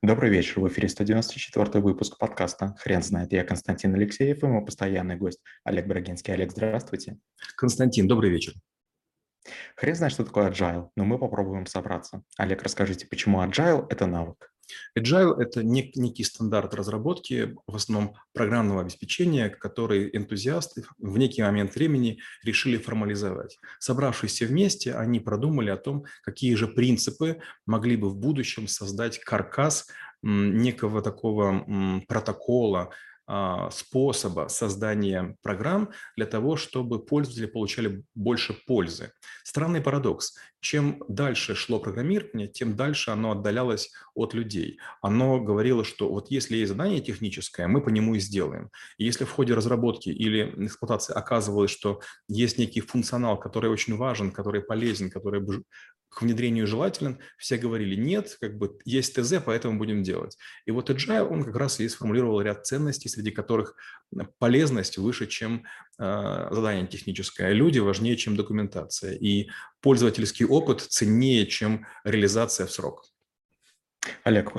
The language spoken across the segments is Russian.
Добрый вечер. В эфире 194 выпуск подкаста «Хрен знает». Я Константин Алексеев и мой постоянный гость Олег Брагинский. Олег, здравствуйте. Константин, добрый вечер. Хрен знает, что такое agile, но мы попробуем собраться. Олег, расскажите, почему agile – это навык? Agile – это нек- некий стандарт разработки, в основном программного обеспечения, который энтузиасты в некий момент времени решили формализовать. Собравшись вместе, они продумали о том, какие же принципы могли бы в будущем создать каркас некого такого протокола, способа создания программ для того, чтобы пользователи получали больше пользы. Странный парадокс. Чем дальше шло программирование, тем дальше оно отдалялось от людей. Оно говорило, что вот если есть задание техническое, мы по нему и сделаем. И если в ходе разработки или эксплуатации оказывалось, что есть некий функционал, который очень важен, который полезен, который к внедрению желателен, все говорили, нет, как бы есть ТЗ, поэтому будем делать. И вот Agile, он как раз и сформулировал ряд ценностей, среди которых полезность выше, чем э, задание техническое. Люди важнее, чем документация. И пользовательский опыт ценнее, чем реализация в срок. Олег,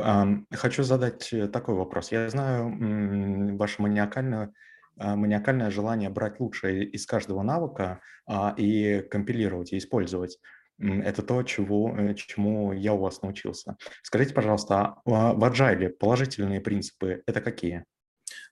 хочу задать э, такой вопрос. Я знаю ваше маниакальное, а, маниакальное желание брать лучшее из каждого навыка а, и компилировать и использовать. Это то, чего, э, чему я у вас научился. Скажите, пожалуйста, а в Agile положительные принципы – это какие?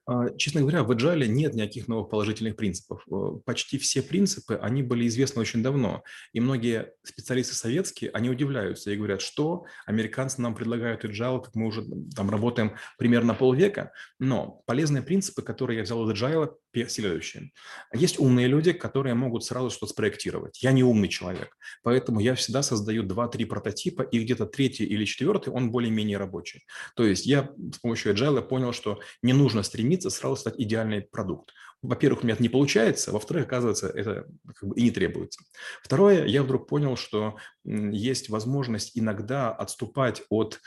А, честно говоря, в Agile нет никаких новых положительных принципов. Почти все принципы, они были известны очень давно. И многие специалисты советские, они удивляются и говорят, что американцы нам предлагают Agile, как мы уже там работаем примерно полвека. Но полезные принципы, которые я взял из Agile, следующие. Есть умные люди, которые могут сразу что-то спроектировать. Я не умный человек, поэтому я всегда создаю 2-3 прототипа, и где-то третий или четвертый, он более-менее рабочий. То есть я с помощью Agile понял, что не нужно стремиться сразу стать идеальный продукт. Во-первых, у меня это не получается, во-вторых, оказывается, это как бы и не требуется. Второе, я вдруг понял, что есть возможность иногда отступать от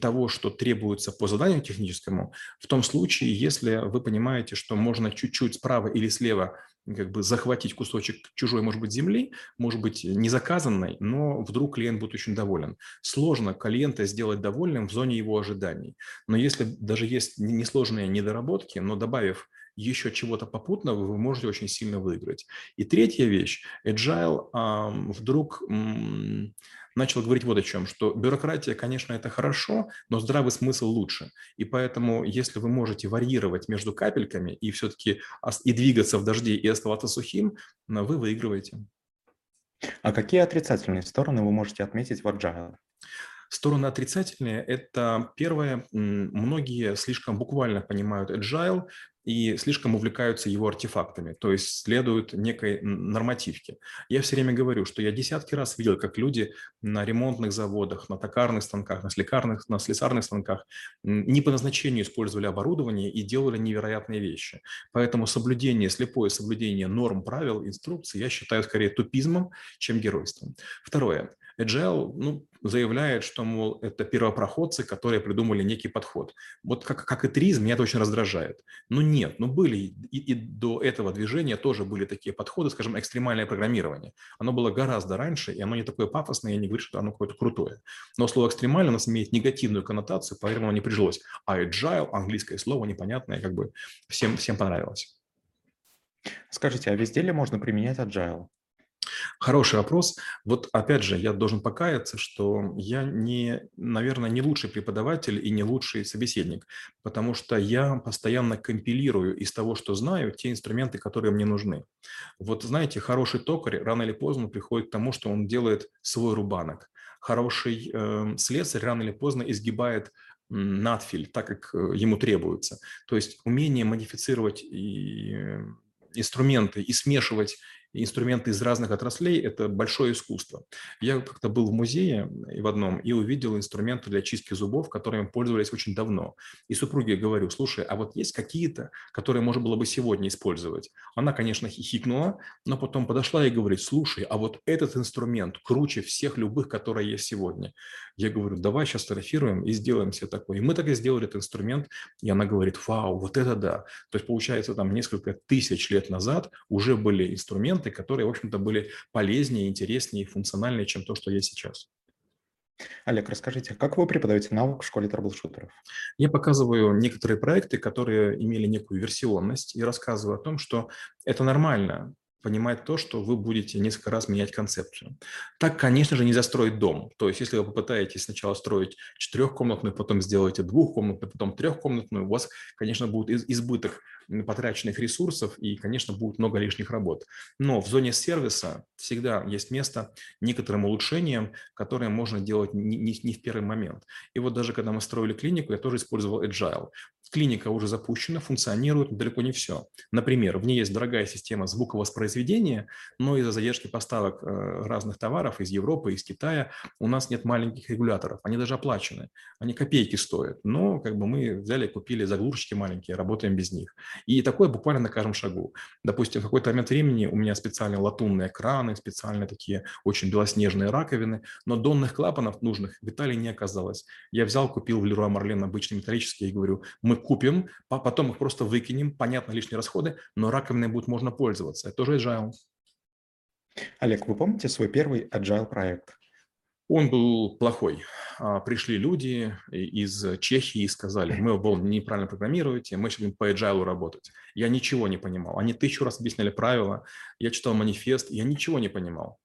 того, что требуется по заданию техническому, в том случае, если вы понимаете, что можно чуть-чуть справа или слева как бы захватить кусочек чужой, может быть, земли, может быть, не заказанной, но вдруг клиент будет очень доволен. Сложно клиента сделать довольным в зоне его ожиданий. Но если даже есть несложные недоработки, но добавив еще чего-то попутного, вы можете очень сильно выиграть. И третья вещь. Agile э, вдруг э, начал говорить вот о чем, что бюрократия, конечно, это хорошо, но здравый смысл лучше. И поэтому, если вы можете варьировать между капельками и все-таки и двигаться в дожде и оставаться сухим, вы выигрываете. А какие отрицательные стороны вы можете отметить в Agile? Стороны отрицательные – это первое, многие слишком буквально понимают agile и слишком увлекаются его артефактами, то есть следуют некой нормативке. Я все время говорю, что я десятки раз видел, как люди на ремонтных заводах, на токарных станках, на, слесарных, на слесарных станках не по назначению использовали оборудование и делали невероятные вещи. Поэтому соблюдение, слепое соблюдение норм, правил, инструкций я считаю скорее тупизмом, чем геройством. Второе. Agile ну, заявляет, что, мол, это первопроходцы, которые придумали некий подход. Вот как, как и тризм, меня это очень раздражает. Ну нет, ну были и, и до этого движения тоже были такие подходы, скажем, экстремальное программирование. Оно было гораздо раньше, и оно не такое пафосное, я не говорю, что оно какое-то крутое. Но слово экстремально у нас имеет негативную коннотацию, поэтому оно не прижилось. А agile, английское слово непонятное, как бы всем, всем понравилось. Скажите, а везде ли можно применять agile? Хороший вопрос. Вот опять же, я должен покаяться, что я не, наверное, не лучший преподаватель и не лучший собеседник, потому что я постоянно компилирую из того, что знаю, те инструменты, которые мне нужны. Вот знаете, хороший токарь рано или поздно приходит к тому, что он делает свой рубанок. Хороший э, слесарь рано или поздно изгибает надфиль, так как э, ему требуется. То есть умение модифицировать и э, инструменты и смешивать инструменты из разных отраслей – это большое искусство. Я как-то был в музее и в одном и увидел инструменты для чистки зубов, которыми пользовались очень давно. И супруге говорю, слушай, а вот есть какие-то, которые можно было бы сегодня использовать? Она, конечно, хихикнула, но потом подошла и говорит, слушай, а вот этот инструмент круче всех любых, которые есть сегодня. Я говорю, давай сейчас фотографируем и сделаем все такое. И мы так и сделали этот инструмент, и она говорит, вау, вот это да. То есть, получается, там несколько тысяч лет назад уже были инструменты, которые, в общем-то, были полезнее, интереснее и функциональнее, чем то, что есть сейчас. Олег, расскажите, как вы преподаете навык в школе трэблшутеров? Я показываю некоторые проекты, которые имели некую версионность, и рассказываю о том, что это нормально понимать то, что вы будете несколько раз менять концепцию. Так, конечно же, нельзя строить дом. То есть, если вы попытаетесь сначала строить четырехкомнатную, потом сделаете двухкомнатную, потом трехкомнатную, у вас, конечно, будет избыток потраченных ресурсов и, конечно, будет много лишних работ. Но в зоне сервиса всегда есть место некоторым улучшениям, которые можно делать не, не, не в первый момент. И вот даже когда мы строили клинику, я тоже использовал Agile. Клиника уже запущена, функционирует, но далеко не все. Например, в ней есть дорогая система звуковоспроизведения, но из-за задержки поставок э, разных товаров из Европы, из Китая у нас нет маленьких регуляторов. Они даже оплачены, они копейки стоят. Но как бы мы взяли, купили заглушечки маленькие, работаем без них. И такое буквально на каждом шагу. Допустим, в какой-то момент времени у меня специальные латунные краны, специальные такие очень белоснежные раковины, но донных клапанов нужных в Италии не оказалось. Я взял, купил в Леруа Марлен обычные металлические и говорю, мы купим, потом их просто выкинем, понятно, лишние расходы, но раковиной будет можно пользоваться. Это тоже agile. Олег, вы помните свой первый agile проект? Он был плохой. А, пришли люди из Чехии и сказали, мы был неправильно программируете, мы сейчас будем по agile работать. Я ничего не понимал. Они тысячу раз объясняли правила, я читал манифест, я ничего не понимал.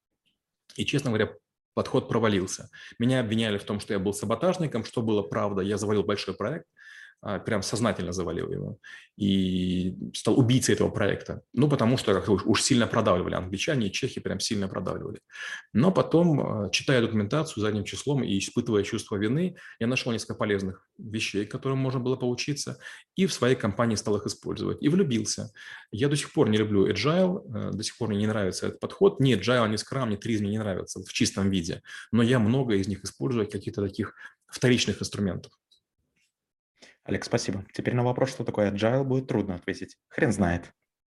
И, честно говоря, подход провалился. Меня обвиняли в том, что я был саботажником, что было правда. Я завалил большой проект, прям сознательно завалил его и стал убийцей этого проекта. Ну, потому что как уж, уж сильно продавливали англичане и чехи прям сильно продавливали. Но потом, а, читая документацию задним числом и испытывая чувство вины, я нашел несколько полезных вещей, которым можно было поучиться, и в своей компании стал их использовать. И влюбился. Я до сих пор не люблю agile, э, до сих пор мне не нравится этот подход. Ни agile, ни scrum, ни тризм мне не нравятся в чистом виде. Но я много из них использую, каких-то таких вторичных инструментов. Олег, спасибо. Теперь на вопрос, что такое agile, будет трудно ответить. Хрен знает.